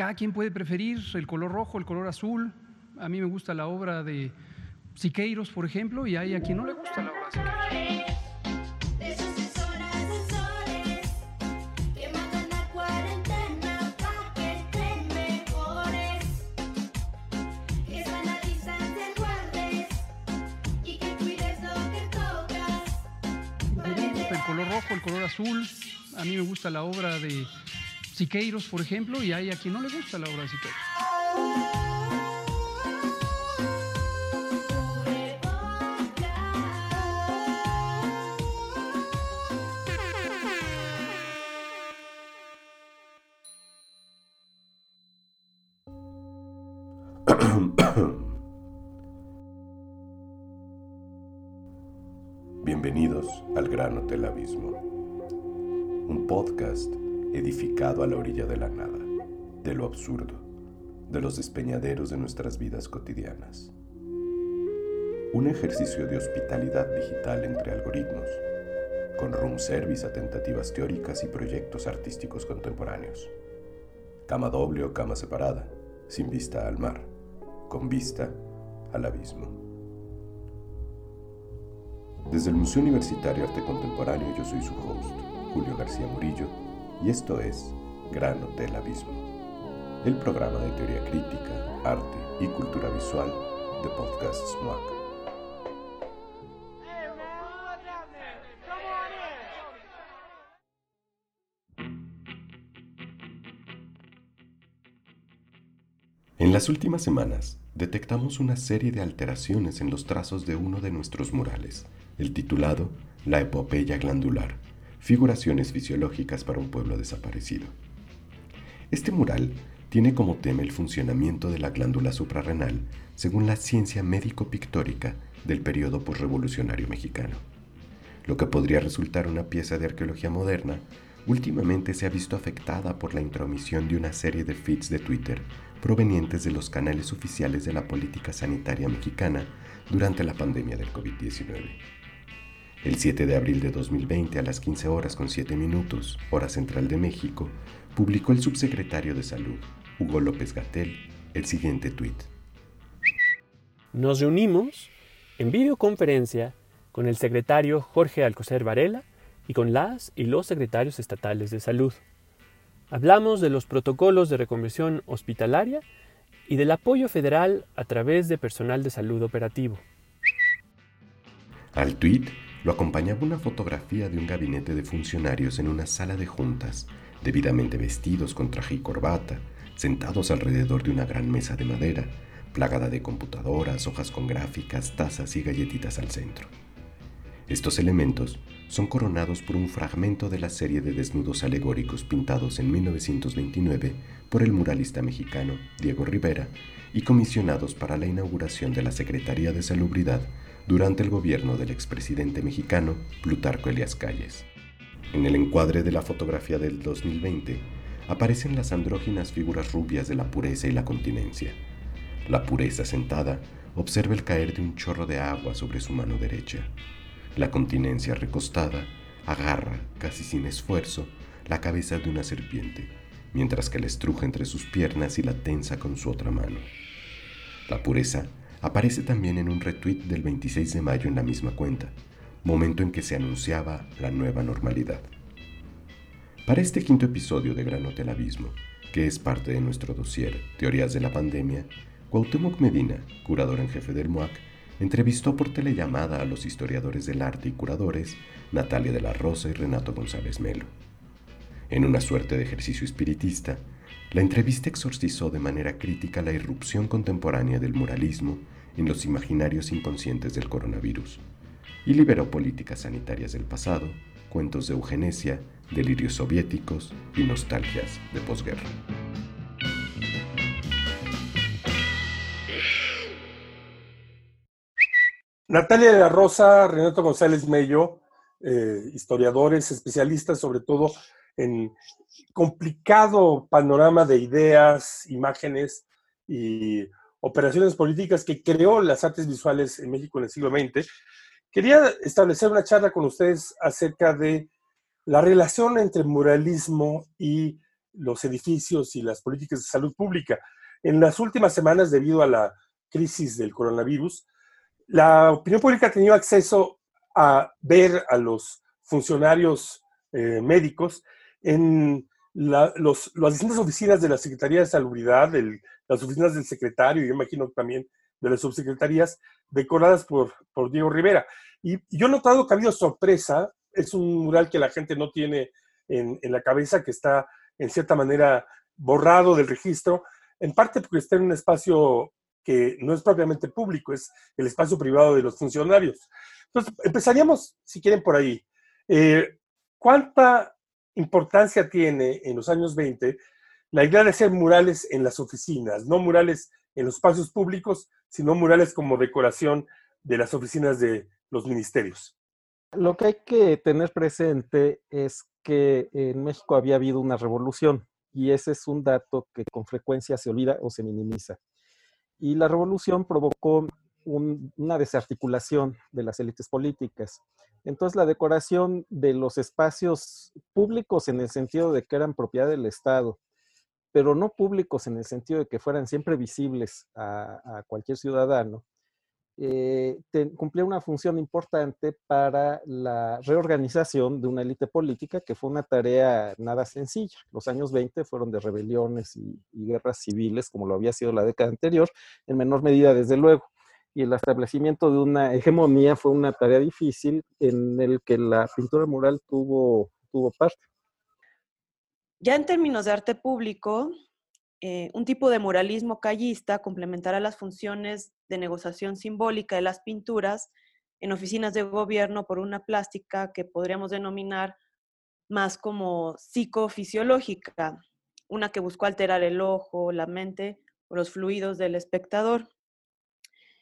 cada quien puede preferir el color rojo, el color azul. A mí me gusta la obra de Siqueiros, por ejemplo, y hay a quien no le gusta la obra de Siqueiros. El color rojo, el color azul. A mí me gusta la obra de Siqueiros, por ejemplo, y hay a quien no le gusta la obra de Siqueiros. Bienvenidos al Gran Hotel Abismo, un podcast edificado a la orilla de la nada, de lo absurdo, de los despeñaderos de nuestras vidas cotidianas. Un ejercicio de hospitalidad digital entre algoritmos, con room service a tentativas teóricas y proyectos artísticos contemporáneos. Cama doble o cama separada, sin vista al mar, con vista al abismo. Desde el Museo Universitario Arte Contemporáneo yo soy su host, Julio García Murillo, y esto es Gran Hotel Abismo, el programa de teoría crítica, arte y cultura visual de Podcast SMAC. En las últimas semanas detectamos una serie de alteraciones en los trazos de uno de nuestros murales, el titulado La epopeya glandular, figuraciones fisiológicas para un pueblo desaparecido. Este mural tiene como tema el funcionamiento de la glándula suprarrenal según la ciencia médico-pictórica del periodo postrevolucionario mexicano. Lo que podría resultar una pieza de arqueología moderna, últimamente se ha visto afectada por la intromisión de una serie de feeds de Twitter provenientes de los canales oficiales de la política sanitaria mexicana durante la pandemia del COVID-19. El 7 de abril de 2020 a las 15 horas con 7 minutos, hora central de México, publicó el subsecretario de Salud, Hugo López Gatel, el siguiente tuit. Nos reunimos en videoconferencia con el secretario Jorge Alcocer Varela y con las y los secretarios estatales de salud. Hablamos de los protocolos de reconversión hospitalaria y del apoyo federal a través de personal de salud operativo. Al tuit lo acompañaba una fotografía de un gabinete de funcionarios en una sala de juntas, debidamente vestidos con traje y corbata, sentados alrededor de una gran mesa de madera, plagada de computadoras, hojas con gráficas, tazas y galletitas al centro. Estos elementos son coronados por un fragmento de la serie de desnudos alegóricos pintados en 1929 por el muralista mexicano Diego Rivera y comisionados para la inauguración de la Secretaría de Salubridad durante el gobierno del expresidente mexicano Plutarco Elias Calles. En el encuadre de la fotografía del 2020 aparecen las andróginas figuras rubias de la pureza y la continencia. La pureza sentada observa el caer de un chorro de agua sobre su mano derecha. La continencia recostada agarra, casi sin esfuerzo, la cabeza de una serpiente, mientras que la estruja entre sus piernas y la tensa con su otra mano. La pureza aparece también en un retweet del 26 de mayo en la misma cuenta, momento en que se anunciaba la nueva normalidad. Para este quinto episodio de Gran Hotel Abismo, que es parte de nuestro dossier Teorías de la Pandemia, Cuauhtémoc Medina, curador en jefe del MUAC, entrevistó por telellamada a los historiadores del arte y curadores Natalia de la Rosa y Renato González Melo. En una suerte de ejercicio espiritista, la entrevista exorcizó de manera crítica la irrupción contemporánea del moralismo en los imaginarios inconscientes del coronavirus y liberó políticas sanitarias del pasado, cuentos de eugenesia, delirios soviéticos y nostalgias de posguerra. Natalia de la Rosa, Renato González Mello, eh, historiadores, especialistas sobre todo en complicado panorama de ideas, imágenes y operaciones políticas que creó las artes visuales en México en el siglo XX, quería establecer una charla con ustedes acerca de la relación entre muralismo y los edificios y las políticas de salud pública. En las últimas semanas, debido a la crisis del coronavirus, la opinión pública ha tenido acceso a ver a los funcionarios eh, médicos en las distintas oficinas de la Secretaría de Salubridad, las oficinas del secretario, y yo imagino también de las subsecretarías, decoradas por, por Diego Rivera. Y, yo he notado que ha habido sorpresa, es un mural que la gente no tiene en, en la cabeza, que está en cierta manera borrado del registro, en parte porque está en un espacio que no es propiamente público, es el espacio privado de los funcionarios. Entonces, empezaríamos, si quieren, por ahí. Eh, ¿Cuánta importancia tiene en los años 20 la idea de hacer murales en las oficinas, no murales en los espacios públicos, sino murales como decoración de las oficinas de los ministerios? Lo que hay que tener presente es que en México había habido una revolución y ese es un dato que con frecuencia se olvida o se minimiza. Y la revolución provocó una desarticulación de las élites políticas. Entonces la decoración de los espacios públicos en el sentido de que eran propiedad del Estado, pero no públicos en el sentido de que fueran siempre visibles a cualquier ciudadano, eh, cumplía una función importante para la reorganización de una élite política que fue una tarea nada sencilla. Los años 20 fueron de rebeliones y, guerras civiles, como lo había sido la década anterior, en menor medida desde luego. Y el establecimiento de una hegemonía fue una tarea difícil en el que la pintura mural tuvo, tuvo parte. Ya en términos de arte público, eh, un tipo de muralismo callista complementará las funciones de negociación simbólica de las pinturas en oficinas de gobierno por una plástica que podríamos denominar más como psicofisiológica, una que buscó alterar el ojo, la mente o los fluidos del espectador.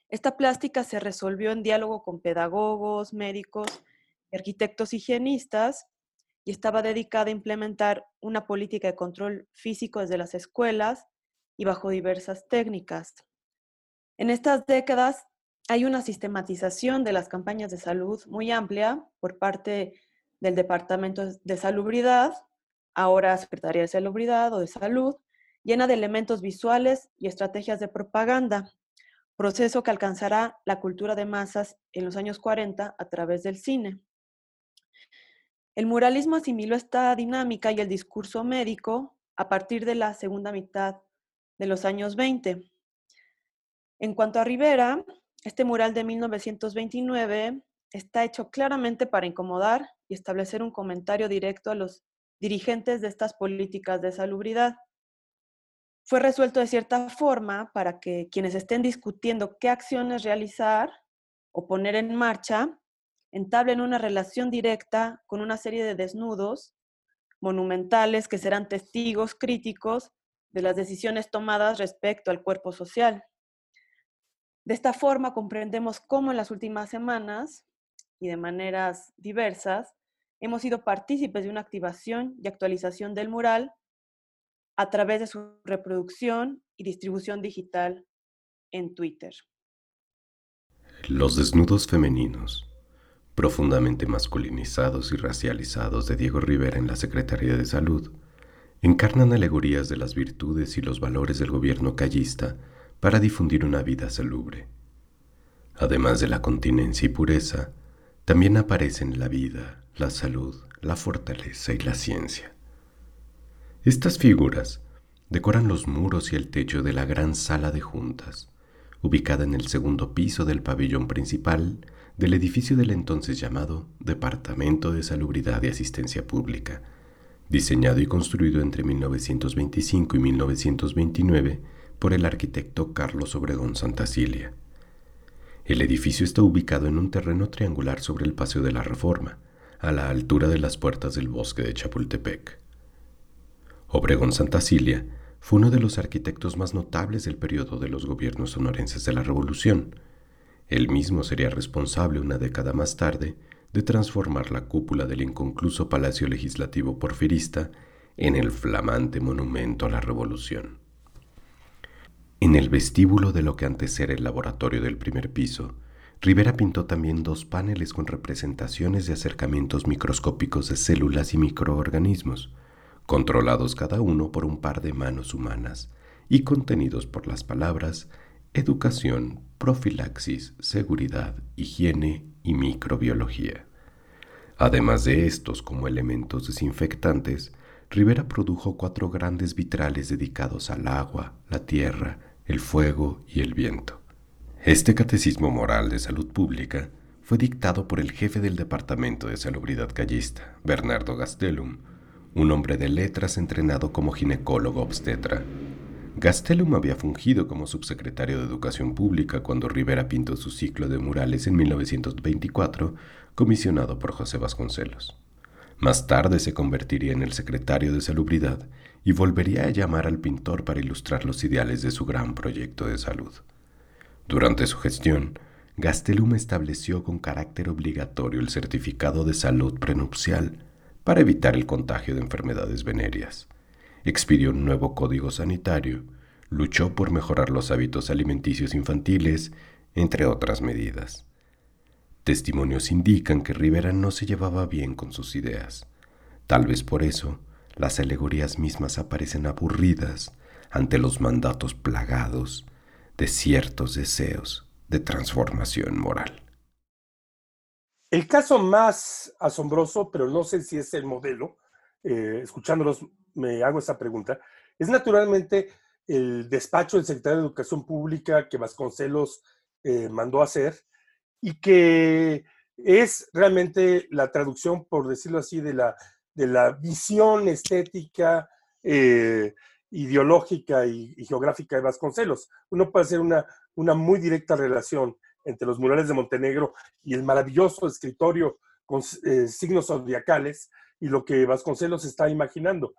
Esta plástica se resolvió en diálogo con pedagogos, médicos, arquitectos higienistas y estaba dedicada a implementar una política de control físico desde las escuelas y bajo diversas técnicas. En estas décadas hay una sistematización de las campañas de salud muy amplia por parte del Departamento de Salubridad, ahora Secretaría de Salubridad o de Salud, llena de elementos visuales y estrategias de propaganda, proceso que alcanzará la cultura de masas en los años 40 a través del cine. El muralismo asimiló esta dinámica y el discurso médico a partir de la segunda mitad de los años 20. En cuanto a Rivera, este mural de 1929 está hecho claramente para incomodar y establecer un comentario directo a los dirigentes de estas políticas de salubridad. Fue resuelto de cierta forma para que quienes estén discutiendo qué acciones realizar o poner en marcha entablen una relación directa con una serie de desnudos monumentales que serán testigos críticos de las decisiones tomadas respecto al cuerpo social. De esta forma comprendemos cómo en las últimas semanas y de maneras diversas hemos sido partícipes de una activación y actualización del mural a través de su reproducción y distribución digital en Twitter. Los desnudos femeninos profundamente masculinizados y racializados de Diego Rivera en la Secretaría de Salud, encarnan alegorías de las virtudes y los valores del gobierno callista para difundir una vida salubre. Además de la continencia y pureza, también aparecen la vida, la salud, la fortaleza y la ciencia. Estas figuras decoran los muros y el techo de la gran sala de juntas, ubicada en el segundo piso del pabellón principal del edificio del entonces llamado Departamento de Salubridad y Asistencia Pública, diseñado y construido entre 1925 y 1929 por el arquitecto Carlos Obregón Santacilia. El edificio está ubicado en un terreno triangular sobre el Paseo de la Reforma, a la altura de las puertas del bosque de Chapultepec. Obregón Santacilia fue uno de los arquitectos más notables del periodo de los gobiernos sonorenses de la Revolución, él mismo sería responsable una década más tarde de transformar la cúpula del inconcluso Palacio Legislativo porfirista en el flamante monumento a la Revolución. En el vestíbulo de lo que antes era el laboratorio del primer piso, Rivera pintó también dos paneles con representaciones de acercamientos microscópicos de células y microorganismos, controlados cada uno por un par de manos humanas y contenidos por las palabras educación, profilaxis, seguridad, higiene y microbiología. Además de estos como elementos desinfectantes, Rivera produjo cuatro grandes vitrales dedicados al agua, la tierra, el fuego y el viento. Este catecismo moral de salud pública fue dictado por el jefe del Departamento de Salubridad Callista, Bernardo Gastelum, un hombre de letras entrenado como ginecólogo obstetra. Gastelum había fungido como subsecretario de Educación Pública cuando Rivera pintó su ciclo de murales en 1924, comisionado por José Vasconcelos. Más tarde se convertiría en el secretario de Salubridad y volvería a llamar al pintor para ilustrar los ideales de su gran proyecto de salud. Durante su gestión, Gastelum estableció con carácter obligatorio el certificado de salud prenupcial para evitar el contagio de enfermedades venéreas. Expidió un nuevo código sanitario, luchó por mejorar los hábitos alimenticios infantiles, entre otras medidas. Testimonios indican que Rivera no se llevaba bien con sus ideas. Tal vez por eso, las alegorías mismas aparecen aburridas ante los mandatos plagados de ciertos deseos de transformación moral. El caso más asombroso, pero no sé si es el modelo, eh, escuchándolos me hago esa pregunta, es naturalmente el despacho del secretario de Educación Pública que Vasconcelos eh, mandó hacer y que es realmente la traducción, por decirlo así, de la, de la visión estética, eh, ideológica y, geográfica de Vasconcelos. Uno puede hacer una, una muy directa relación entre los murales de Montenegro y el maravilloso escritorio con eh, signos zodiacales y lo que Vasconcelos está imaginando.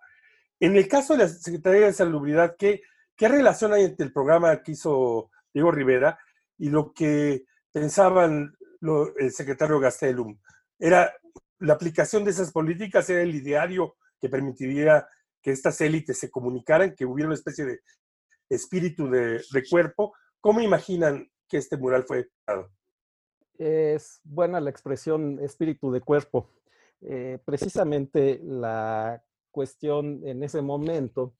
En el caso de la Secretaría de Salubridad, ¿qué, qué relación hay entre el programa que hizo Diego Rivera y lo que pensaban el secretario Gastelum. Era la aplicación de esas políticas era el ideario que permitiría que estas élites se comunicaran, que hubiera una especie de espíritu de, cuerpo. ¿Cómo imaginan que este mural fue creado? Es buena la expresión espíritu de cuerpo. Eh, precisamente la cuestión en ese momento,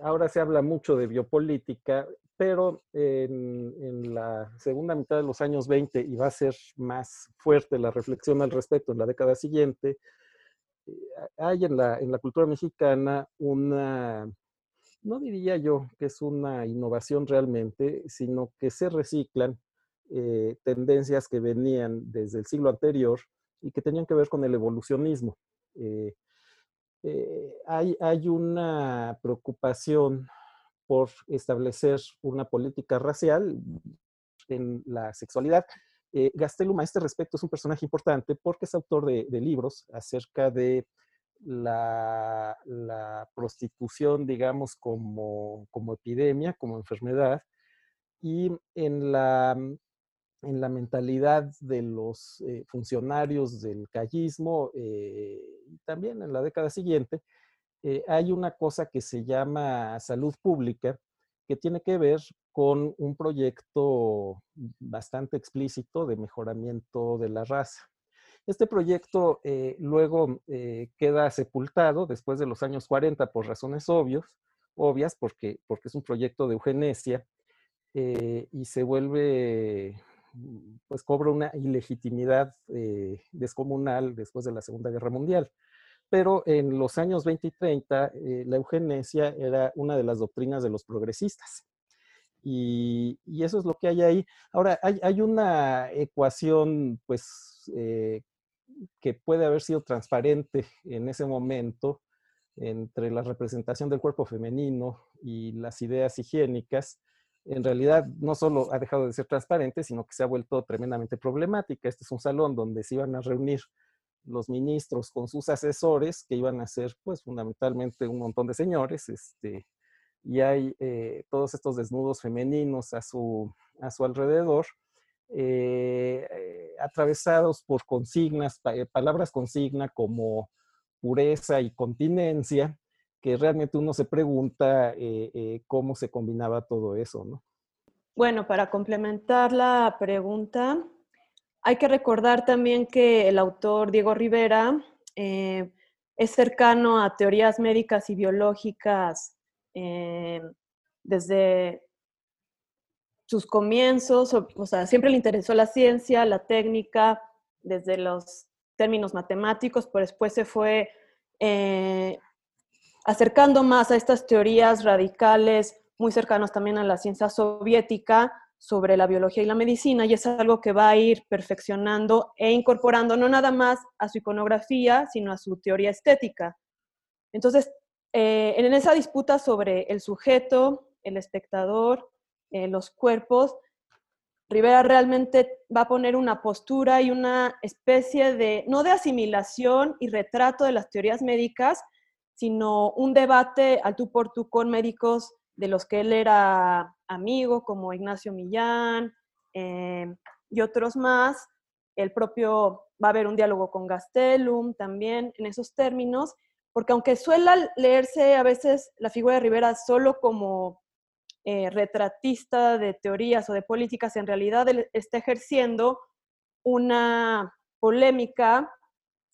ahora se habla mucho de biopolítica, pero en, la segunda mitad de los años 20, y va a ser más fuerte la reflexión al respecto en la década siguiente, eh, hay en la, en la cultura mexicana una, no diría yo que es una innovación realmente, sino que se reciclan eh, tendencias que venían desde el siglo anterior y que tenían que ver con el evolucionismo. Eh, hay, hay, una preocupación por establecer una política racial en la sexualidad. Eh, Gastelum a este respecto es un personaje importante porque es autor de, libros acerca de la, prostitución, digamos, como, epidemia, como enfermedad, y en la, en la mentalidad de los eh, funcionarios del callismo, eh, también en la década siguiente, eh, hay una cosa que se llama salud pública, que tiene que ver con un proyecto bastante explícito de mejoramiento de la raza. Este proyecto eh, luego eh, queda sepultado después de los años 40 por razones obvios, obvias, porque, porque es un proyecto de eugenesia y se vuelve, pues cobra una ilegitimidad descomunal después de la Segunda Guerra Mundial pero en los años 20 y 30 eh, la eugenesia era una de las doctrinas de los progresistas. Y, eso es lo que hay ahí. Ahora, hay, una ecuación, pues, eh, que puede haber sido transparente en ese momento entre la representación del cuerpo femenino y las ideas higiénicas. En realidad, no solo ha dejado de ser transparente, sino que se ha vuelto tremendamente problemática. Este es un salón donde se iban a reunir los ministros con sus asesores, que iban a ser pues fundamentalmente un montón de señores, este, y hay eh, todos estos desnudos femeninos a su, a su alrededor, eh, eh, atravesados por consignas, palabras consigna como pureza y continencia, que realmente uno se pregunta cómo se combinaba todo eso, ¿no? Bueno, para complementar la pregunta, hay que recordar también que el autor Diego Rivera eh, es cercano a teorías médicas y biológicas eh, desde sus comienzos, o, sea, siempre le interesó la ciencia, la técnica, desde los términos matemáticos, pero después se fue eh, acercando más a estas teorías radicales, muy cercanos también a la ciencia soviética, sobre la biología y la medicina, y es algo que va a ir perfeccionando e incorporando no nada más a su iconografía, sino a su teoría estética. Entonces, eh, en esa disputa sobre el sujeto, el espectador, eh, los cuerpos, Rivera realmente va a poner una postura y una especie de, no de asimilación y retrato de las teorías médicas, sino un debate al tú por tú con médicos de los que él era amigo, como Ignacio Millán eh, y otros más. El propio va a haber un diálogo con Gastelum también en esos términos, porque aunque suele leerse a veces la figura de Rivera solo como eh, retratista de teorías o de políticas, en realidad él está ejerciendo una polémica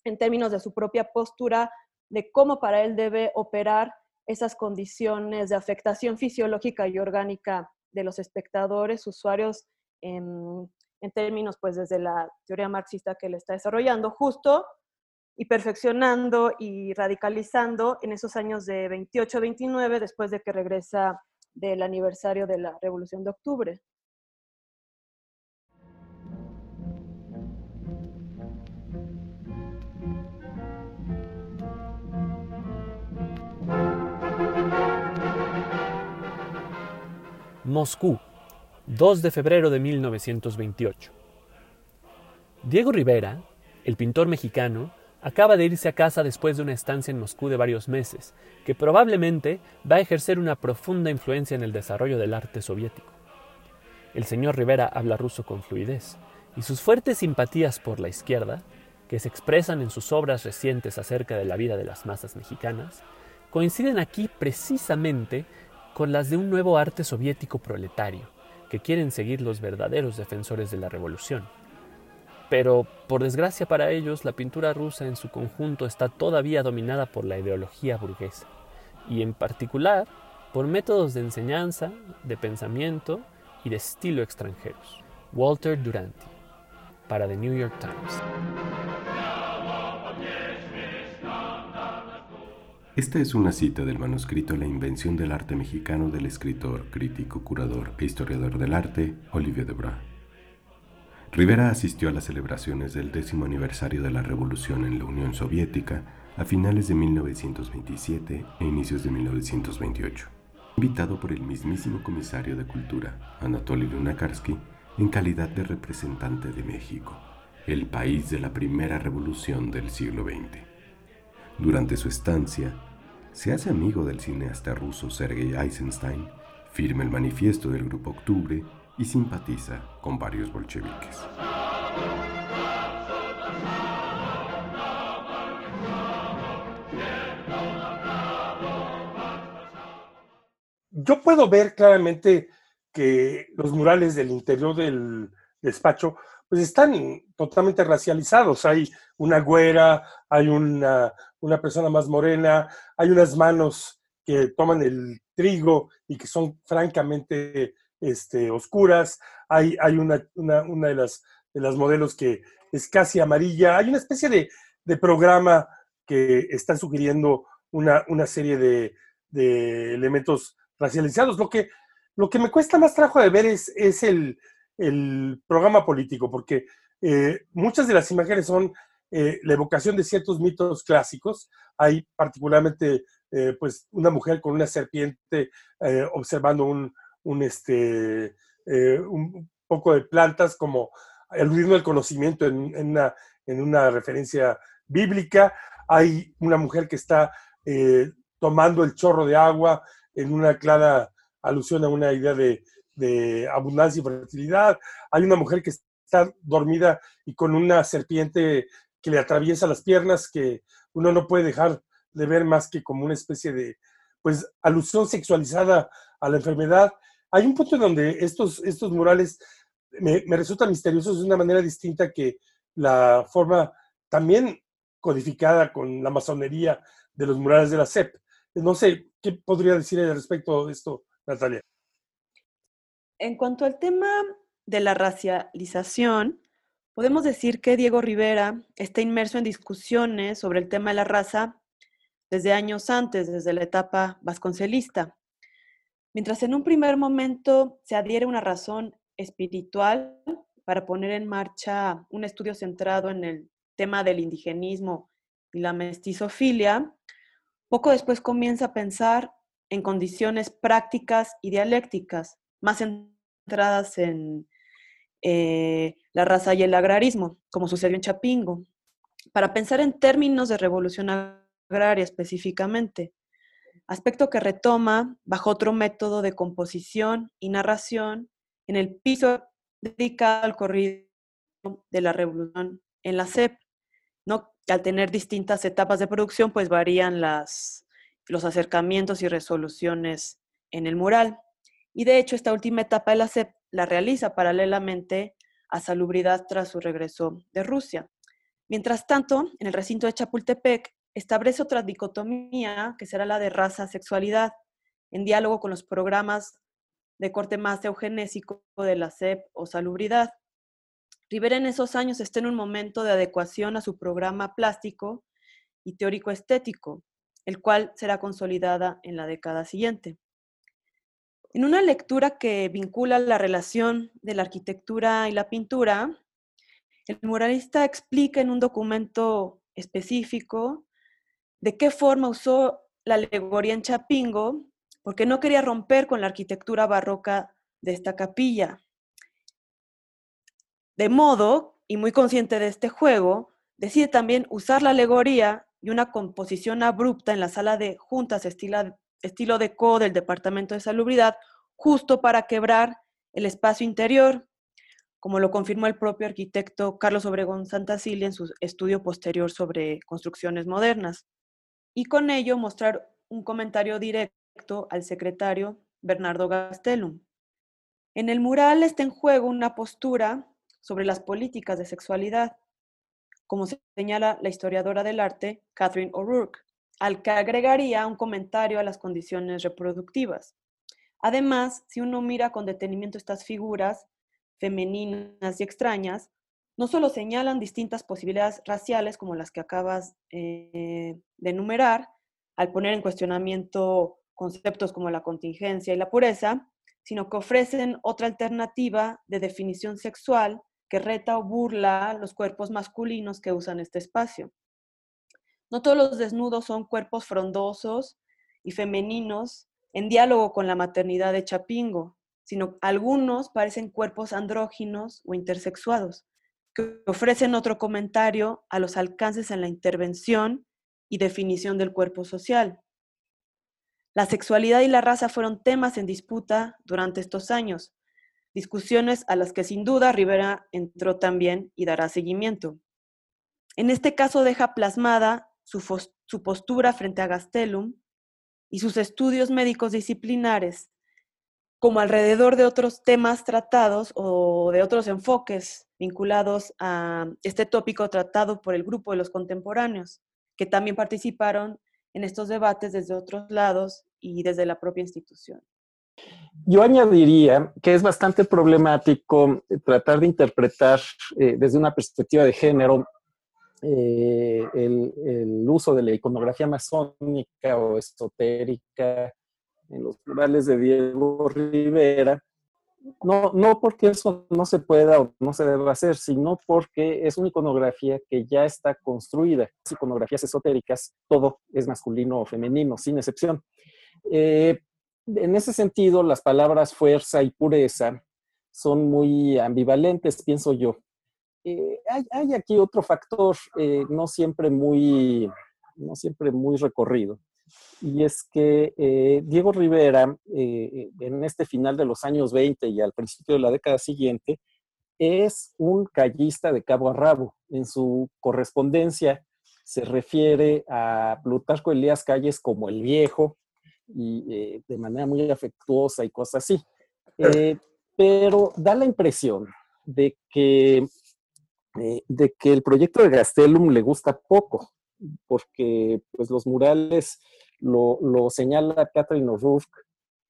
en términos de su propia postura de cómo para él debe operar esas condiciones de afectación fisiológica y orgánica de los espectadores, usuarios, en, en términos pues desde la teoría marxista que él está desarrollando, justo y perfeccionando y radicalizando en esos años de 28-29, después de que regresa del aniversario de la Revolución de Octubre. Moscú, 2 de febrero de 1928. Diego Rivera, el pintor mexicano, acaba de irse a casa después de una estancia en Moscú de varios meses, que probablemente va a ejercer una profunda influencia en el desarrollo del arte soviético. El señor Rivera habla ruso con fluidez, y sus fuertes simpatías por la izquierda, que se expresan en sus obras recientes acerca de la vida de las masas mexicanas, coinciden aquí precisamente con las de un nuevo arte soviético proletario, que quieren seguir los verdaderos defensores de la revolución. Pero, por desgracia para ellos, la pintura rusa en su conjunto está todavía dominada por la ideología burguesa, y en particular por métodos de enseñanza, de pensamiento y de estilo extranjeros. Walter Duranty, para The New York Times. Esta es una cita del manuscrito La invención del arte mexicano del escritor, crítico, curador e historiador del arte, Olivier Debray. Rivera asistió a las celebraciones del décimo aniversario de la revolución en la Unión Soviética a finales de 1927 e inicios de 1928, invitado por el mismísimo comisario de Cultura, Anatoly Lunakarsky, en calidad de representante de México, el país de la primera revolución del siglo XX. Durante su estancia, se hace amigo del cineasta ruso Sergei Eisenstein, firma el manifiesto del Grupo Octubre y simpatiza con varios bolcheviques. Yo puedo ver claramente que los murales del interior del despacho pues están totalmente racializados. Hay una güera, hay una, una persona más morena, hay unas manos que toman el trigo y que son francamente este, oscuras, hay, hay una, una, de, las, de modelos que es casi amarilla, hay una especie de, de programa que está sugiriendo una, una serie de, de, elementos racializados. Lo que, lo que me cuesta más trabajo de ver es, es el, el, programa político, porque eh, muchas de las imágenes son eh, la evocación de ciertos mitos clásicos. Hay particularmente eh, pues una mujer con una serpiente observando un, un, este, eh, un poco de plantas como aludiendo al conocimiento en, una, en, una, referencia bíblica. Hay una mujer que está eh, tomando el chorro de agua en una clara alusión a una idea de, de abundancia y fertilidad. Hay una mujer que está dormida y con una serpiente que le atraviesa las piernas que uno no puede dejar de ver más que como una especie de pues alusión sexualizada a la enfermedad hay un punto en donde estos, estos murales me, resultan misteriosos de una manera distinta que la forma también codificada con la masonería de los murales de la CEP. No sé, ¿qué podría decir respecto de esto, Natalia? En cuanto al tema de la racialización, podemos decir que Diego Rivera está inmerso en discusiones sobre el tema de la raza desde años antes, desde la etapa vasconcelista. Mientras en un primer momento se adhiere una razón espiritual para poner en marcha un estudio centrado en el tema del indigenismo y la mestizofilia, poco después comienza a pensar en condiciones prácticas y dialécticas, más centradas en eh, la raza y el agrarismo, como sucedió en Chapingo, para pensar en términos de revolución agraria específicamente, aspecto que retoma bajo otro método de composición y narración en el piso dedicado al corrido de la revolución en la CEP, ¿no? Al tener distintas etapas de producción, pues varían las, los acercamientos y resoluciones en el mural. Y de hecho, esta última etapa de la CEP la realiza paralelamente a Salubridad tras su regreso de Rusia. Mientras tanto, en el recinto de Chapultepec establece otra dicotomía que será la de raza-sexualidad, en diálogo con los programas de corte más eugenésico de la CEP o Salubridad. Rivera en esos años está en un momento de adecuación a su programa plástico y teórico estético, el cual será consolidada en la década siguiente. En una lectura que vincula la relación de la arquitectura y la pintura, el muralista explica en un documento específico de qué forma usó la alegoría en Chapingo, porque no quería romper con la arquitectura barroca de esta capilla. De modo, y muy consciente de este juego, decide también usar la alegoría y una composición abrupta en la sala de juntas estilo, estilo deco del Departamento de Salubridad, justo para quebrar el espacio interior, como lo confirmó el propio arquitecto Carlos Obregón Santacilia en su estudio posterior sobre construcciones modernas, y con ello mostrar un comentario directo al secretario Bernardo Gastelum. En el mural está en juego una postura sobre las políticas de sexualidad, como señala la historiadora del arte Catherine O'Rourke, al que agregaría un comentario a las condiciones reproductivas. Además, si uno mira con detenimiento estas figuras femeninas y extrañas, no solo señalan distintas posibilidades raciales como las que acabas eh, de enumerar, al poner en cuestionamiento conceptos como la contingencia y la pureza, sino que ofrecen otra alternativa de definición sexual que reta o burla los cuerpos masculinos que usan este espacio. No todos los desnudos son cuerpos frondosos y femeninos en diálogo con la maternidad de Chapingo, sino algunos parecen cuerpos andróginos o intersexuados, ofrecen otro comentario a los alcances en la intervención y definición del cuerpo social. La sexualidad y la raza fueron temas en disputa durante estos años, discusiones a las que sin duda Rivera entró también y dará seguimiento. En este caso deja plasmada su, su postura frente a Gastelum y sus estudios médicos disciplinares, como alrededor de otros temas tratados o de otros enfoques vinculados a este tópico tratado por el grupo de los contemporáneos, que también participaron en estos debates desde otros lados y desde la propia institución. Yo añadiría que es bastante problemático eh, tratar de interpretar eh, desde una perspectiva de género eh, el, el, uso de la iconografía masónica o esotérica en los plurales de Diego Rivera, no, no porque eso no se pueda o no se deba hacer, sino porque es una iconografía que ya está construida. Las iconografías esotéricas, todo es masculino o femenino, sin excepción. Eh, en ese sentido, las palabras fuerza y pureza son muy ambivalentes, pienso yo. Eh, hay, aquí otro factor eh, no, siempre muy, no siempre muy recorrido, y es que eh, Diego Rivera, en este final de los años 20 y al principio de la década siguiente, es un callista de cabo a rabo. En su correspondencia se refiere a Plutarco Elías Calles como el viejo, y de manera muy afectuosa y cosas así. pero da la impresión de que eh, de que el proyecto de Gastelum le gusta poco, porque pues, los murales, lo, lo señala Catherine O'Rourke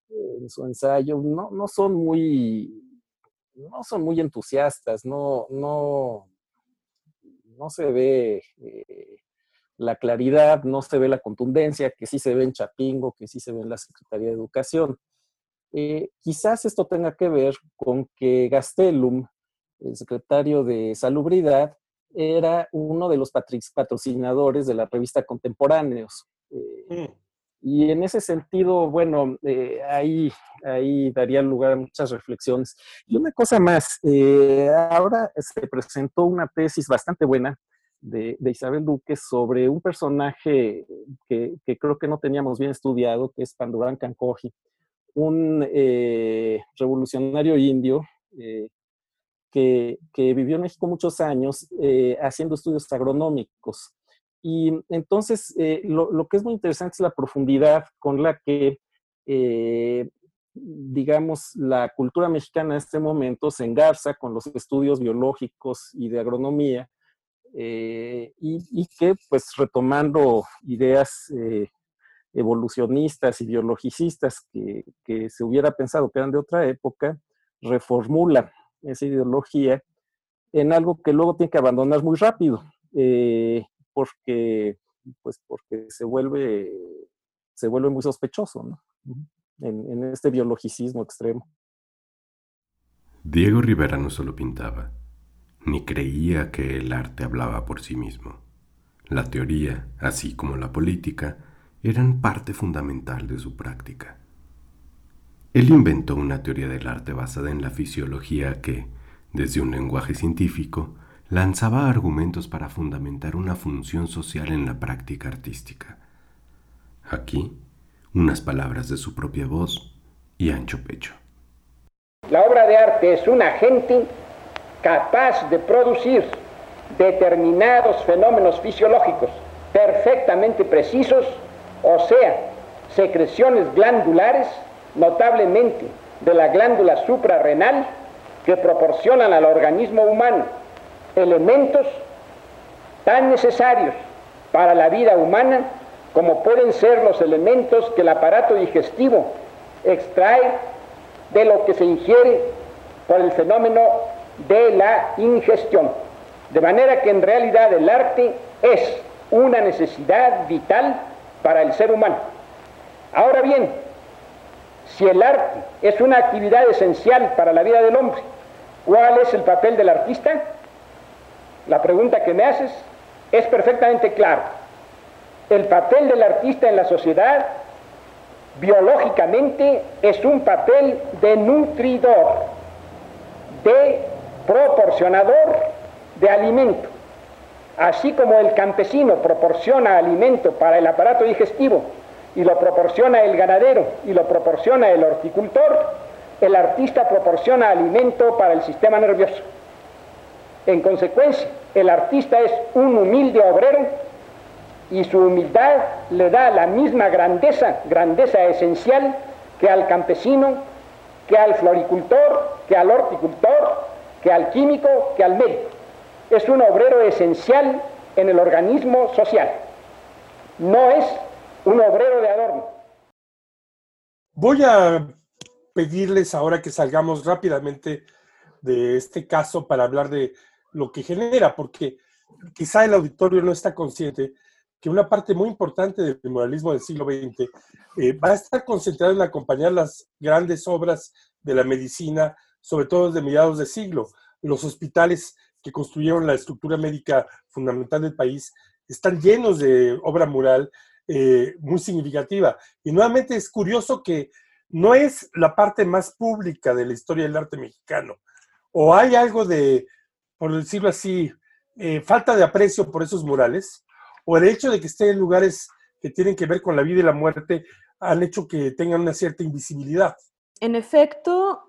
en su ensayo, no, no son muy no son muy entusiastas, no, no, no se ve eh, la claridad, no se ve la contundencia que sí se ve en Chapingo, que sí se ve en la Secretaría de Educación. Eh, quizás esto tenga que ver con que Gastelum, el secretario de Salubridad, era uno de los patrocinadores de la revista Contemporáneos. Eh, mm. Y en ese sentido, bueno, eh, ahí, ahí daría lugar a muchas reflexiones. Y una cosa más, eh, ahora se presentó una tesis bastante buena de, Isabel Duque sobre un personaje que, creo que no teníamos bien estudiado, que es Pandurán Kankoji, un eh, revolucionario indio que, vivió en México muchos años haciendo estudios agronómicos. Y entonces, eh, lo, que es muy interesante es la profundidad con la que, eh, digamos, la cultura mexicana en este momento se engarza con los estudios biológicos y de agronomía, eh, y, que, pues, retomando ideas evolucionistas y biologicistas que, que, se hubiera pensado que eran de otra época, reformula esa ideología en algo que luego tiene que abandonar muy rápido porque, pues porque se vuelve, se vuelve muy sospechoso en, en este biologicismo extremo. Diego Rivera no solo pintaba, ni creía que el arte hablaba por sí mismo. La teoría, así como la política, eran parte fundamental de su práctica. Él inventó una teoría del arte basada en la fisiología que, desde un lenguaje científico, lanzaba argumentos para fundamentar una función social en la práctica artística. Aquí, unas palabras de su propia voz y ancho pecho. La obra de arte es un agente capaz de producir determinados fenómenos fisiológicos perfectamente precisos, o sea, secreciones glandulares, notablemente de la glándula suprarrenal, que proporcionan al organismo humano elementos tan necesarios para la vida humana como pueden ser los elementos que el aparato digestivo extrae de lo que se ingiere por el fenómeno de la ingestión. De manera que en realidad el arte es una necesidad vital para el ser humano. Ahora bien, si el arte es una actividad esencial para la vida del hombre, ¿cuál es el papel del artista? La pregunta que me haces es perfectamente clara. El papel del artista en la sociedad biológicamente es un papel de nutridor, de proporcionador de alimento. Así como el campesino proporciona alimento para el aparato digestivo y lo proporciona el ganadero y lo proporciona el horticultor, el artista proporciona alimento para el sistema nervioso. En consecuencia, el artista es un humilde obrero y su humildad le da la misma grandeza, grandeza esencial que al campesino, que al floricultor, que al horticultor, que al químico, que al médico. Es un obrero esencial en el organismo social. No es un obrero de adorno. Voy a pedirles ahora que salgamos rápidamente de este caso para hablar de lo que genera, porque quizá el auditorio no está consciente que una parte muy importante del moralismo del siglo XX eh, va a estar concentrada en acompañar las grandes obras de la medicina, sobre todo desde mediados de siglo. Los hospitales que construyeron la estructura médica fundamental del país están llenos de obra mural eh, muy significativa. Y nuevamente es curioso que no es la parte más pública de la historia del arte mexicano. O hay algo de por decirlo así, eh, falta de aprecio por esos murales, o el hecho de que estén en lugares que tienen que ver con la vida y la muerte, han hecho que tengan una cierta invisibilidad. En efecto,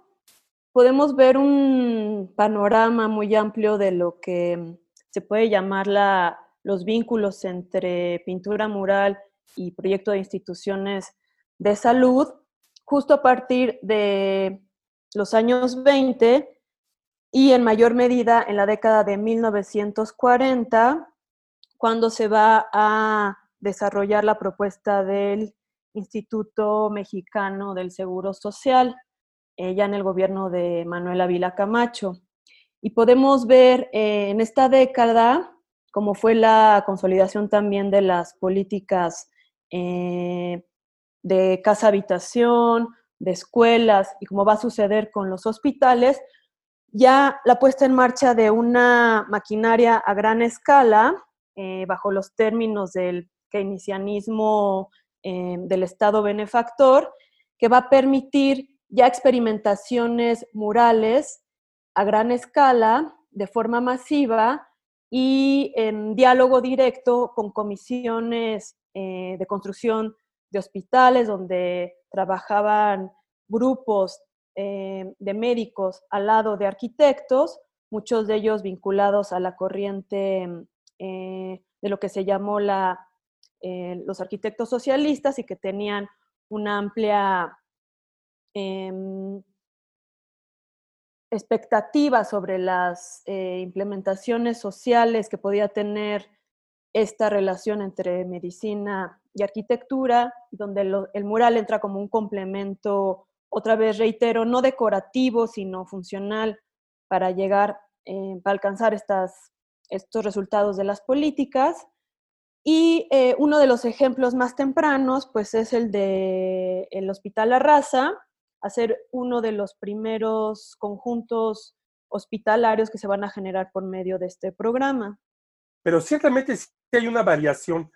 podemos ver un panorama muy amplio de lo que se puede llamar la, los vínculos entre pintura mural y proyecto de instituciones de salud, justo a partir de los años 20 y en mayor medida en la década de 1940, cuando se va a desarrollar la propuesta del Instituto Mexicano del Seguro Social, eh, ya en el gobierno de Manuel Ávila Camacho. Y podemos ver eh, en esta década cómo fue la consolidación también de las políticas eh, de casa habitación, de escuelas y cómo va a suceder con los hospitales, ya la puesta en marcha de una maquinaria a gran escala, eh, bajo los términos del keynesianismo eh, del Estado benefactor, que va a permitir ya experimentaciones murales a gran escala, de forma masiva y en diálogo directo con comisiones eh, de construcción de hospitales donde trabajaban grupos eh, de médicos al lado de arquitectos, muchos de ellos vinculados a la corriente eh, de lo que se llamó la, los arquitectos socialistas y que tenían una amplia em, expectativa sobre las implementaciones sociales que podía tener esta relación entre medicina y arquitectura, donde el mural entra como un complemento otra vez reitero, no decorativo, sino funcional para llegar, eh, para alcanzar estas, estos resultados de las políticas. Y eh, uno de los ejemplos más tempranos, pues es el de el Hospital Arrasa, hacer uno de los primeros conjuntos hospitalarios que se van a generar por medio de este programa. Pero ciertamente sí hay una variación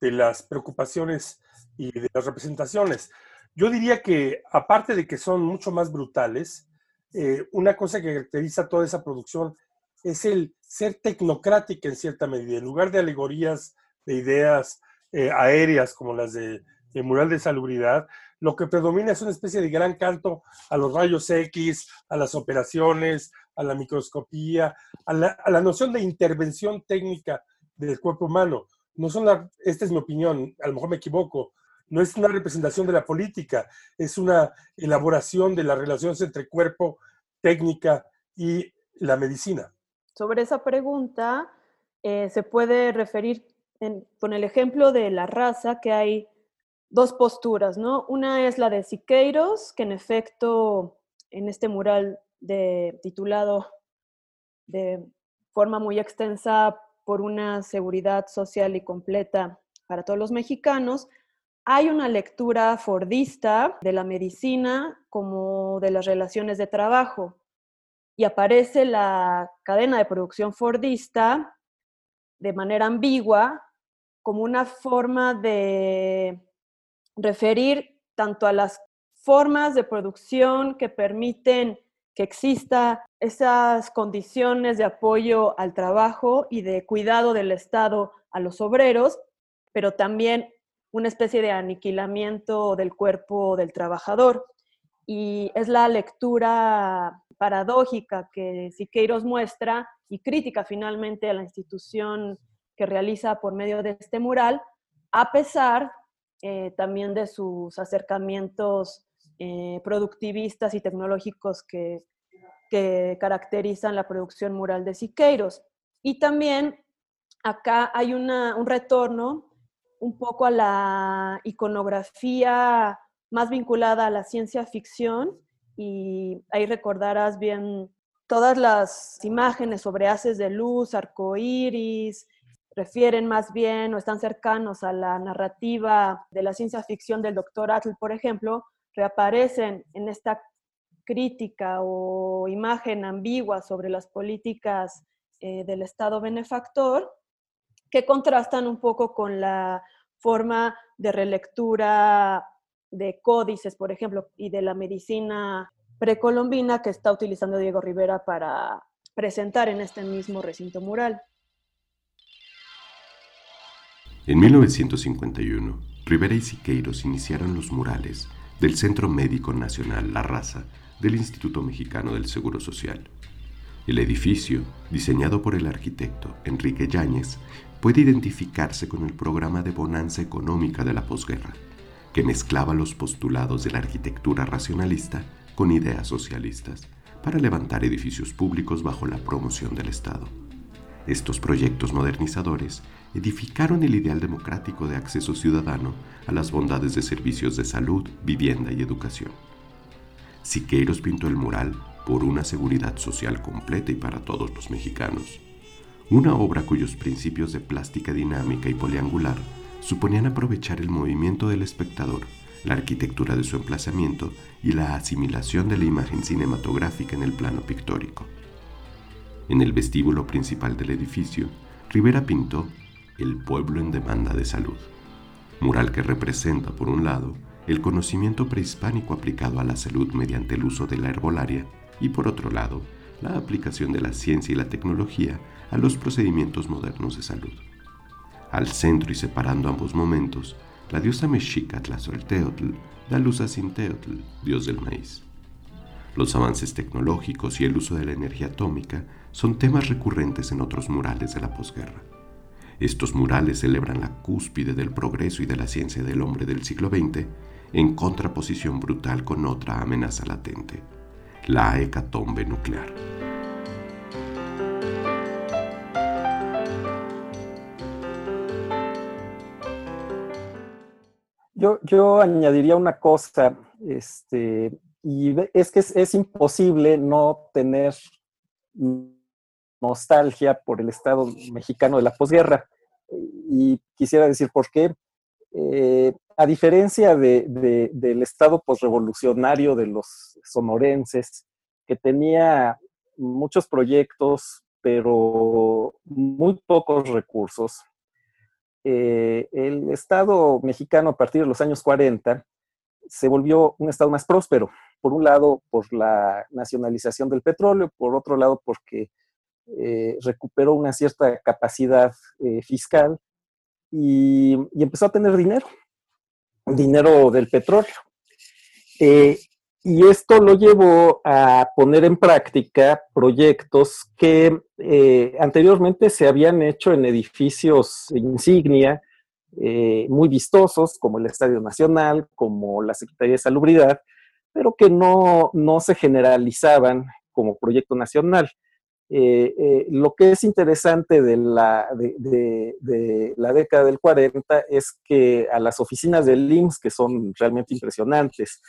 de las preocupaciones y de las representaciones. Yo diría que, aparte de que son mucho más brutales, eh, una cosa que caracteriza toda esa producción es el ser tecnocrática en cierta medida. En lugar de alegorías de ideas eh, aéreas como las de, mural de salubridad, lo que predomina es una especie de gran canto a los rayos X, a las operaciones, a la microscopía, a la, noción de intervención técnica del cuerpo humano. No son esta es mi opinión, a lo mejor me equivoco, no es una representación de la política, es una elaboración de las relaciones entre cuerpo, técnica y la medicina. Sobre esa pregunta, eh, se puede referir con el ejemplo de la raza que hay dos posturas, ¿no? Una es la de Siqueiros, que en efecto en este mural de, titulado de forma muy extensa por una seguridad social y completa para todos los mexicanos, hay una lectura fordista de la medicina como de las relaciones de trabajo y aparece la cadena de producción fordista de manera ambigua como una forma de referir tanto a las formas de producción que permiten que exista esas condiciones de apoyo al trabajo y de cuidado del Estado a los obreros, pero también una especie de aniquilamiento del cuerpo del trabajador. Y es la lectura paradójica que Siqueiros muestra y crítica finalmente a la institución que realiza por medio de este mural, a pesar eh, también de sus acercamientos eh, productivistas y tecnológicos que, que caracterizan la producción mural de Siqueiros. Y también acá hay una, un retorno un poco a la iconografía más vinculada a la ciencia ficción y ahí recordarás bien todas las imágenes sobre haces de luz, arcoíris, refieren más bien o están cercanos a la narrativa de la ciencia ficción del doctor Atl, por ejemplo, reaparecen en esta crítica o imagen ambigua sobre las políticas eh, del Estado benefactor que contrastan un poco con la forma de relectura de códices, por ejemplo, y de la medicina precolombina que está utilizando Diego Rivera para presentar en este mismo recinto mural. En 1951, Rivera y Siqueiros iniciaron los murales del Centro Médico Nacional La Raza del Instituto Mexicano del Seguro Social. El edificio, diseñado por el arquitecto Enrique Yáñez, puede identificarse con el programa de bonanza económica de la posguerra, que mezclaba los postulados de la arquitectura racionalista con ideas socialistas, para levantar edificios públicos bajo la promoción del Estado. Estos proyectos modernizadores edificaron el ideal democrático de acceso ciudadano a las bondades de servicios de salud, vivienda y educación. Siqueiros pintó el mural por una seguridad social completa y para todos los mexicanos, una obra cuyos principios de plástica dinámica y poliangular suponían aprovechar el movimiento del espectador, la arquitectura de su emplazamiento y la asimilación de la imagen cinematográfica en el plano pictórico. En el vestíbulo principal del edificio, Rivera pintó El pueblo en demanda de salud, mural que representa, por un lado, el conocimiento prehispánico aplicado a la salud mediante el uso de la herbolaria y, por otro lado, la aplicación de la ciencia y la tecnología a los procedimientos modernos de salud. Al centro y separando ambos momentos, la diosa mexica Tlazolteotl da luz a Sinteotl, dios del maíz. Los avances tecnológicos y el uso de la energía atómica son temas recurrentes en otros murales de la posguerra. Estos murales celebran la cúspide del progreso y de la ciencia del hombre del siglo XX en contraposición brutal con otra amenaza latente, la hecatombe nuclear. Yo, yo añadiría una cosa, este, y es que es, imposible no tener nostalgia por el Estado mexicano de la posguerra. Y quisiera decir por qué. Eh, a diferencia de, del Estado posrevolucionario de los sonorenses, que tenía muchos proyectos, pero muy pocos recursos, eh, el Estado mexicano a partir de los años 40 se volvió un Estado más próspero. Por un lado, por la nacionalización del petróleo, por otro lado, porque eh, recuperó una cierta capacidad eh, fiscal y, empezó a tener dinero, dinero del petróleo. Eh, y esto lo llevó a poner en práctica proyectos que anteriormente se habían hecho en edificios insignia, muy vistosos, como el Estadio Nacional, como la Secretaría de Salubridad, pero que no, no se generalizaban como proyecto nacional. Eh, eh, lo que es interesante de la, de, la década del 40 es que a las oficinas del IMSS, que son realmente impresionantes,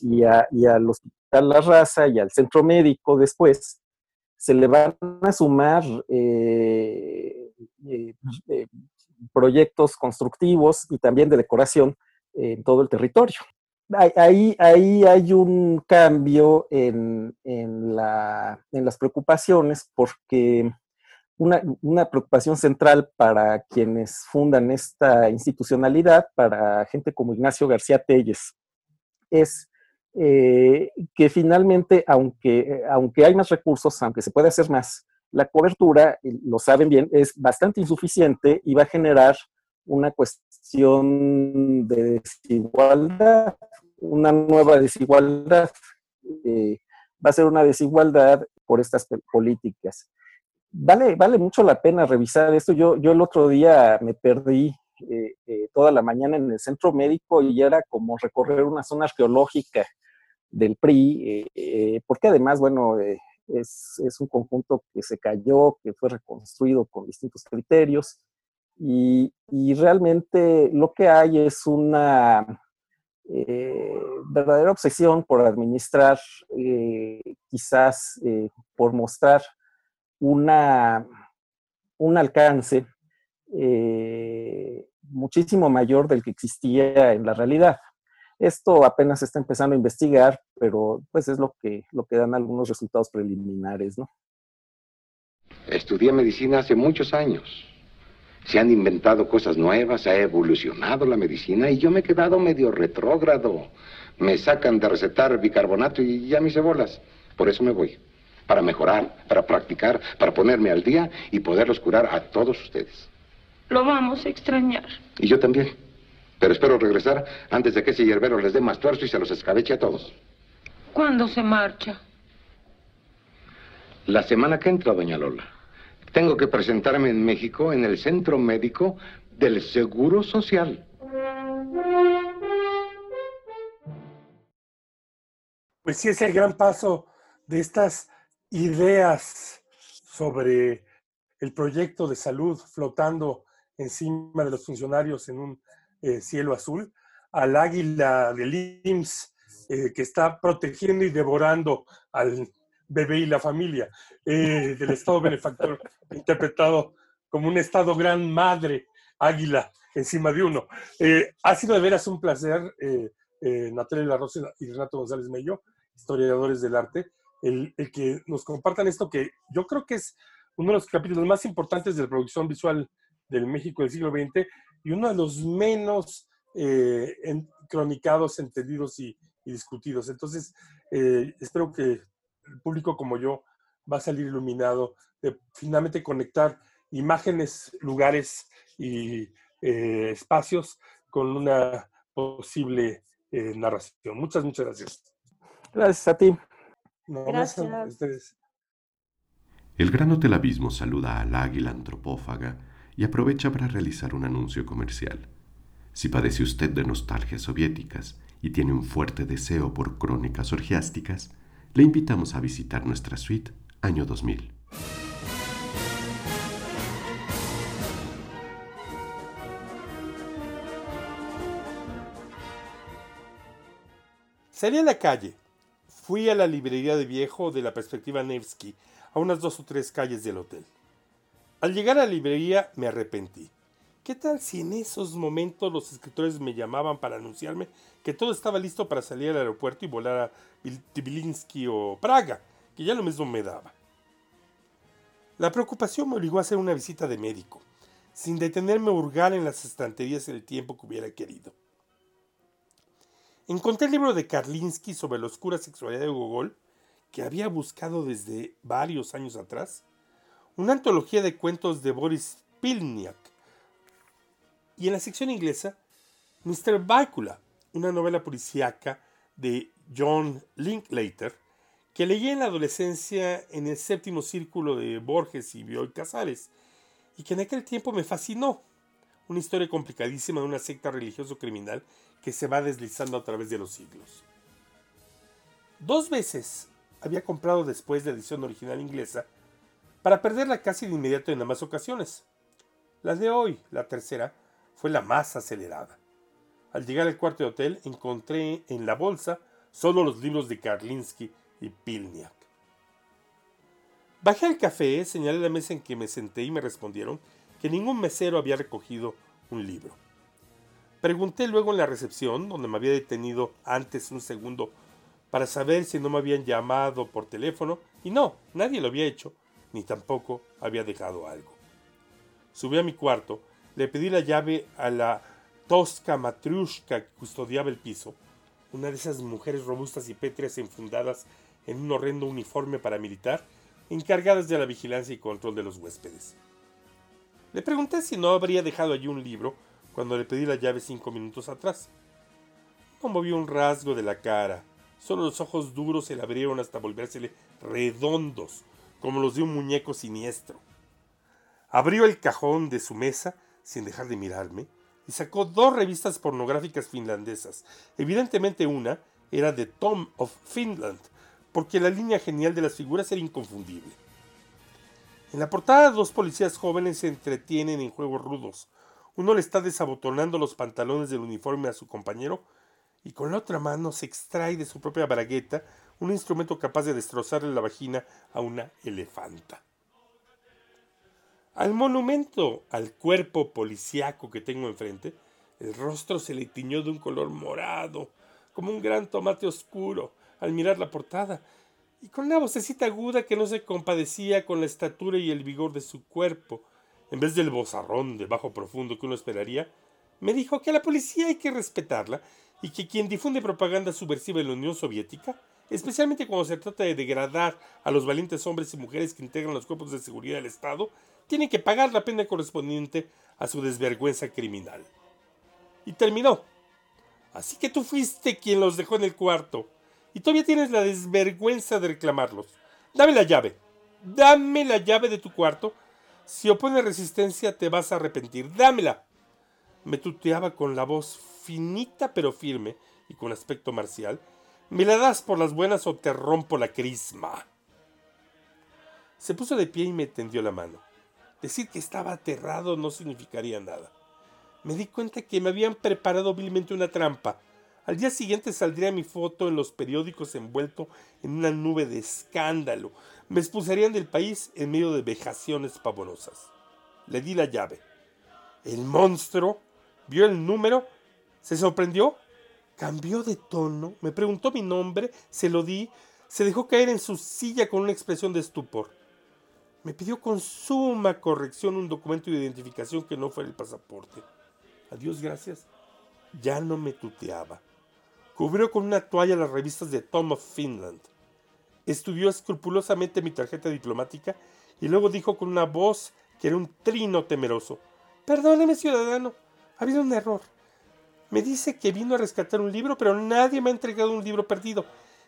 y, al Hospital La Raza y al Centro Médico después, se le van a sumar eh, proyectos constructivos y también de decoración en todo el territorio ahí, hay un cambio en, las preocupaciones porque una, preocupación central para quienes fundan esta institucionalidad, para gente como Ignacio García Telles, es eh, que finalmente, aunque, aunque hay más recursos, aunque se puede hacer más, la cobertura, lo saben bien, es bastante insuficiente y va a generar una cuestión de desigualdad, una nueva desigualdad. Eh, va a ser una desigualdad por estas políticas. Vale, vale mucho la pena revisar esto. Yo, yo el otro día me perdí eh, eh, toda la mañana en el centro médico y era como recorrer una zona arqueológica del PRI, porque además, bueno, es, es, un conjunto que se cayó, que fue reconstruido con distintos criterios y, realmente lo que hay es una eh, verdadera obsesión por administrar, eh, quizás eh, por mostrar una, un alcance muchísimo mayor del que existía en la realidad. Esto apenas se está empezando a investigar, pero pues es lo que, lo que dan algunos resultados preliminares, ¿no? Estudié medicina hace muchos años se han inventado cosas nuevas, ha evolucionado la medicina y yo me he quedado medio retrógrado. Me sacan de recetar bicarbonato y ya mis cebolas. Por eso me voy. Para mejorar, para practicar, para ponerme al día y poderlos curar a todos ustedes. Lo vamos a extrañar. Y yo también. Pero espero regresar antes de que ese hierbero les dé más tuerzo y se los escabeche a todos. ¿Cuándo se marcha? La semana que entra, doña Lola. Tengo que presentarme en México en el Centro Médico del Seguro Social. Pues sí, es el gran paso de estas ideas sobre el proyecto de salud flotando encima de los funcionarios en un eh, cielo azul, al águila del IMSS eh, que está protegiendo y devorando al bebé y la familia, eh, del Estado benefactor, interpretado como un Estado gran madre, águila encima de uno. ha sido de veras un placer, Natalia La Rosa y Renato González Mello, historiadores del arte, el, el que nos compartan esto que yo creo que es uno de los capítulos más importantes de la producción visual del México del siglo XX y uno de los menos eh, cronicados, entendidos y, discutidos. Entonces, eh, espero que el público como yo va a salir iluminado de finalmente conectar imágenes, lugares y eh, espacios con una posible narración. Muchas, muchas gracias. Gracias a ti. gracias. A ustedes. El Gran Hotel Abismo saluda al águila antropófaga y aprovecha para realizar un anuncio comercial. Si padece usted de nostalgias soviéticas y tiene un fuerte deseo por crónicas orgiásticas, le invitamos a visitar nuestra suite año 2000. Salí a la calle. Fui a la librería de viejo de la perspectiva Nevsky a unas dos o tres calles del hotel. Al llegar a la librería me arrepentí. ¿Qué tal si en esos momentos los escritores me llamaban para anunciarme que todo estaba listo para salir al aeropuerto y volar a Tbilinsky o Praga, que ya lo mismo me daba? La preocupación me obligó a hacer una visita de médico, sin detenerme a hurgar en las estanterías el tiempo que hubiera querido. Encontré el libro de Karlinsky sobre la oscura sexualidad de Gogol que había buscado desde varios años atrás, una antología de cuentos de Boris Pilniak, y en la sección inglesa, Mr. Bácula, una novela policíaca de John Linklater, que leí en la adolescencia en el séptimo círculo de Borges y Bioy Casares, y que en aquel tiempo me fascinó. Una historia complicadísima de una secta religioso criminal que se va deslizando a través de los siglos. Dos veces había comprado después la edición original inglesa para perderla casi de inmediato en ambas ocasiones. La de hoy, la tercera, fue la más acelerada. Al llegar al cuarto de hotel encontré en la bolsa solo los libros de Karlinsky y Pilniak. Bajé al café, señalé la mesa en que me senté y me respondieron que ningún mesero había recogido un libro. Pregunté luego en la recepción, donde me había detenido antes un segundo para saber si no me habían llamado por teléfono y no, nadie lo había hecho, ni tampoco había dejado algo. Subí a mi cuarto, le pedí la llave a la tosca matrushka que custodiaba el piso, una de esas mujeres robustas y pétreas enfundadas en un horrendo uniforme paramilitar, encargadas de la vigilancia y control de los huéspedes. Le pregunté si no habría dejado allí un libro cuando le pedí la llave cinco minutos atrás. No movió un rasgo de la cara, Solo los ojos duros se le abrieron hasta volvérsele redondos, como los de un muñeco siniestro. Abrió el cajón de su mesa, sin dejar de mirarme, y sacó dos revistas pornográficas finlandesas. Evidentemente una era de Tom of Finland, porque la línea genial de las figuras era inconfundible. En la portada dos policías jóvenes se entretienen en juegos rudos. Uno le está desabotonando los pantalones del uniforme a su compañero y con la otra mano se extrae de su propia bragueta un instrumento capaz de destrozarle la vagina a una elefanta. Al monumento al cuerpo policiaco que tengo enfrente, el rostro se le tiñó de un color morado, como un gran tomate oscuro, al mirar la portada, y con una vocecita aguda que no se compadecía con la estatura y el vigor de su cuerpo, en vez del bozarrón de bajo profundo que uno esperaría, me dijo que a la policía hay que respetarla y que quien difunde propaganda subversiva en la Unión Soviética, especialmente cuando se trata de degradar a los valientes hombres y mujeres que integran los cuerpos de seguridad del Estado, tiene que pagar la pena correspondiente a su desvergüenza criminal. Y terminó. Así que tú fuiste quien los dejó en el cuarto, y todavía tienes la desvergüenza de reclamarlos. Dame la llave. Dame la llave de tu cuarto. Si opones resistencia te vas a arrepentir. Dámela. Me tuteaba con la voz finita pero firme y con aspecto marcial, ¿Me la das por las buenas o te rompo la crisma? Se puso de pie y me tendió la mano. Decir que estaba aterrado no significaría nada. Me di cuenta que me habían preparado vilmente una trampa. Al día siguiente saldría mi foto en los periódicos envuelto en una nube de escándalo. Me expulsarían del país en medio de vejaciones pavonosas. Le di la llave. El monstruo vio el número, se sorprendió, cambió de tono, me preguntó mi nombre, se lo di, se dejó caer en su silla con una expresión de estupor. Me pidió con suma corrección un documento de identificación que no fuera el pasaporte. A Dios gracias, ya no me tuteaba. Cubrió con una toalla las revistas de Tom of Finland. Estudió escrupulosamente mi tarjeta diplomática y luego dijo con una voz que era un trino temeroso. Perdóneme, ciudadano, ha habido un error. Me dice que vino a rescatar un libro, pero nadie me ha entregado un libro perdido.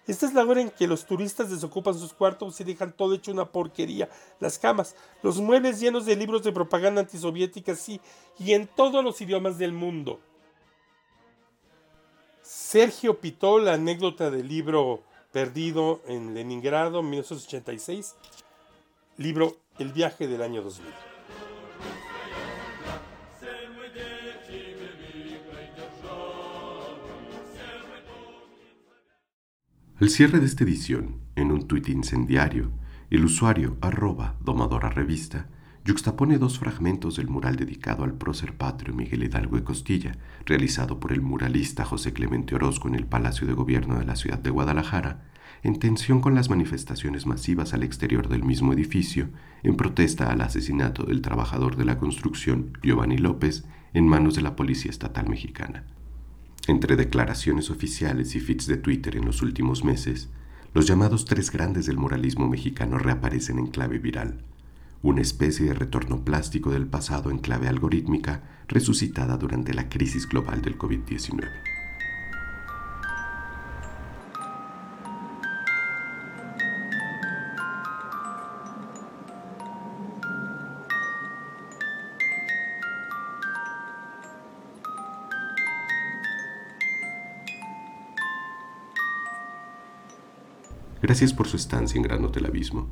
Esta es la hora en que los turistas desocupan sus cuartos y dejan todo hecho una porquería. Las camas, los muebles llenos de libros de propaganda antisoviética, sí, y en todos los idiomas del mundo. Sergio pitó la anécdota del libro perdido en Leningrado, 1986, libro El viaje del año 2000. Al cierre de esta edición, en un tuit incendiario, el usuario arroba domadora revista yuxtapone dos fragmentos del mural dedicado al prócer patrio Miguel Hidalgo de Costilla, realizado por el muralista José Clemente Orozco en el Palacio de Gobierno de la ciudad de Guadalajara, en tensión con las manifestaciones masivas al exterior del mismo edificio, en protesta al asesinato del trabajador de la construcción Giovanni López en manos de la Policía Estatal Mexicana. Entre declaraciones oficiales y feeds de Twitter en los últimos meses, los llamados tres grandes del muralismo mexicano reaparecen en clave viral, una especie de retorno plástico del pasado en clave algorítmica resucitada durante la crisis global del COVID-19. Gracias por su estancia en Gran Hotel Abismo,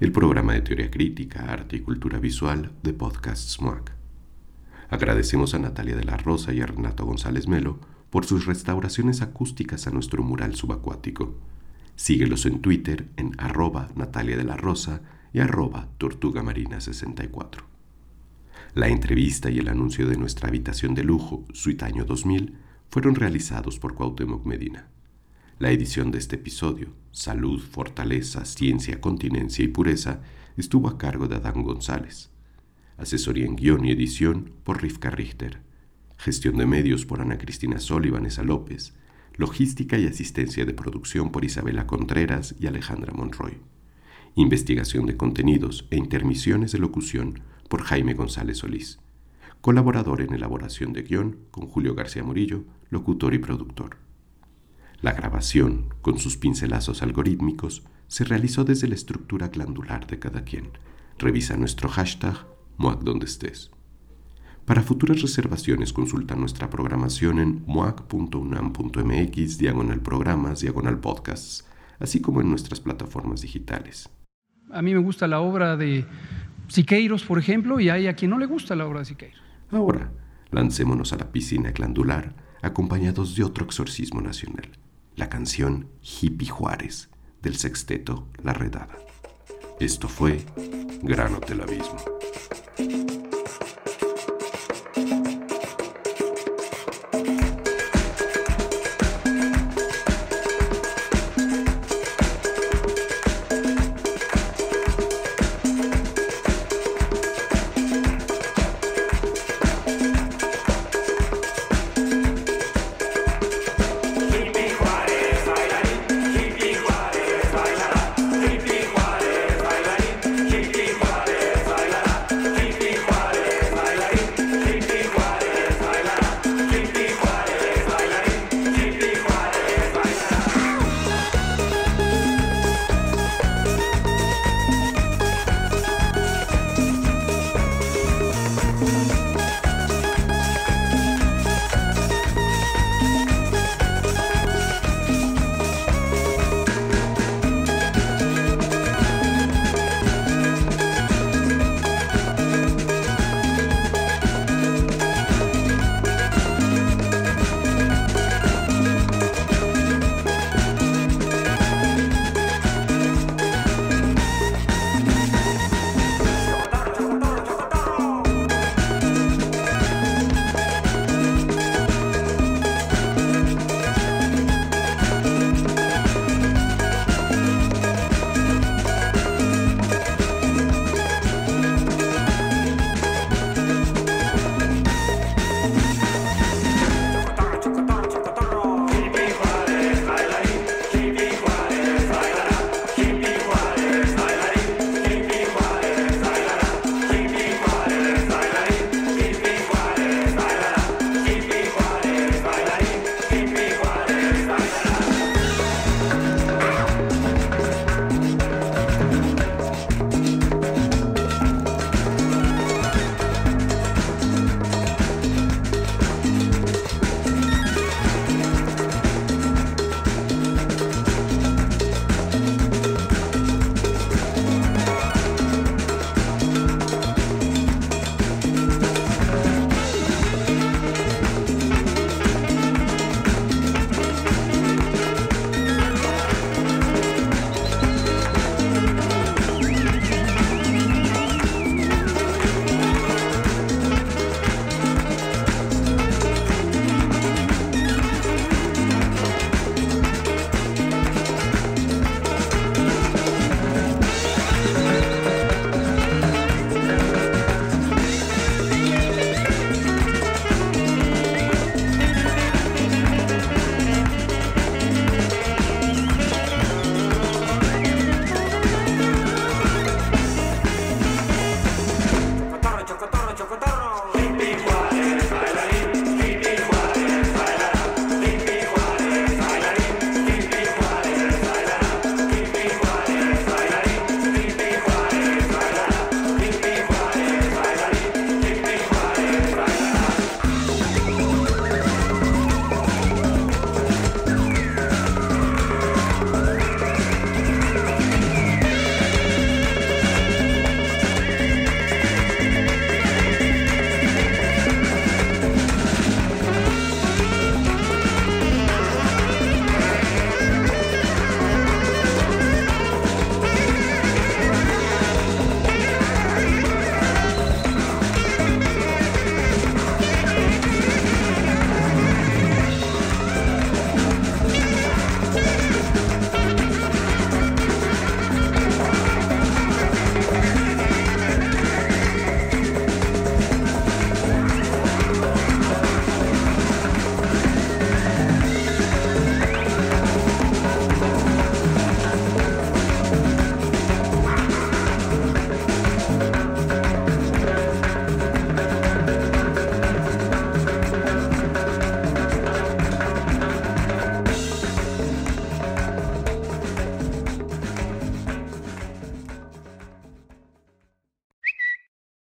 el programa de teoría crítica, arte y cultura visual de Podcast SMUAC. Agradecemos a Natalia de la Rosa y a Renato González Melo por sus restauraciones acústicas a nuestro mural subacuático. Síguelos en Twitter en arroba Natalia de la Rosa y arroba Tortuga Marina 64. La entrevista y el anuncio de nuestra habitación de lujo, Suite Año 2000, fueron realizados por Cuauhtémoc Medina. La edición de este episodio, Salud, Fortaleza, Ciencia, Continencia y Pureza, estuvo a cargo de Adán González. Asesoría en guion y edición por Rivka Richter. Gestión de medios por Ana Cristina Sol y Vanessa López. Logística y asistencia de producción por Isabela Contreras y Alejandra Monroy. Investigación de contenidos e intermisiones de locución por Jaime González Solís. Colaborador en elaboración de guion con Julio García Murillo, locutor y productor. La grabación, con sus pincelazos algorítmicos, se realizó desde la estructura glandular de cada quien. Revisa nuestro hashtag MOAC donde estés. Para futuras reservaciones consulta nuestra programación en moac.unam.mx, diagonal programas, diagonal podcasts, así como en nuestras plataformas digitales. A mí me gusta la obra de Siqueiros, por ejemplo, y hay a quien no le gusta la obra de Siqueiros. Ahora, lancémonos a la piscina glandular acompañados de otro exorcismo nacional la canción Hippie Juárez del sexteto La Redada. Esto fue Gran Hotel Abismo.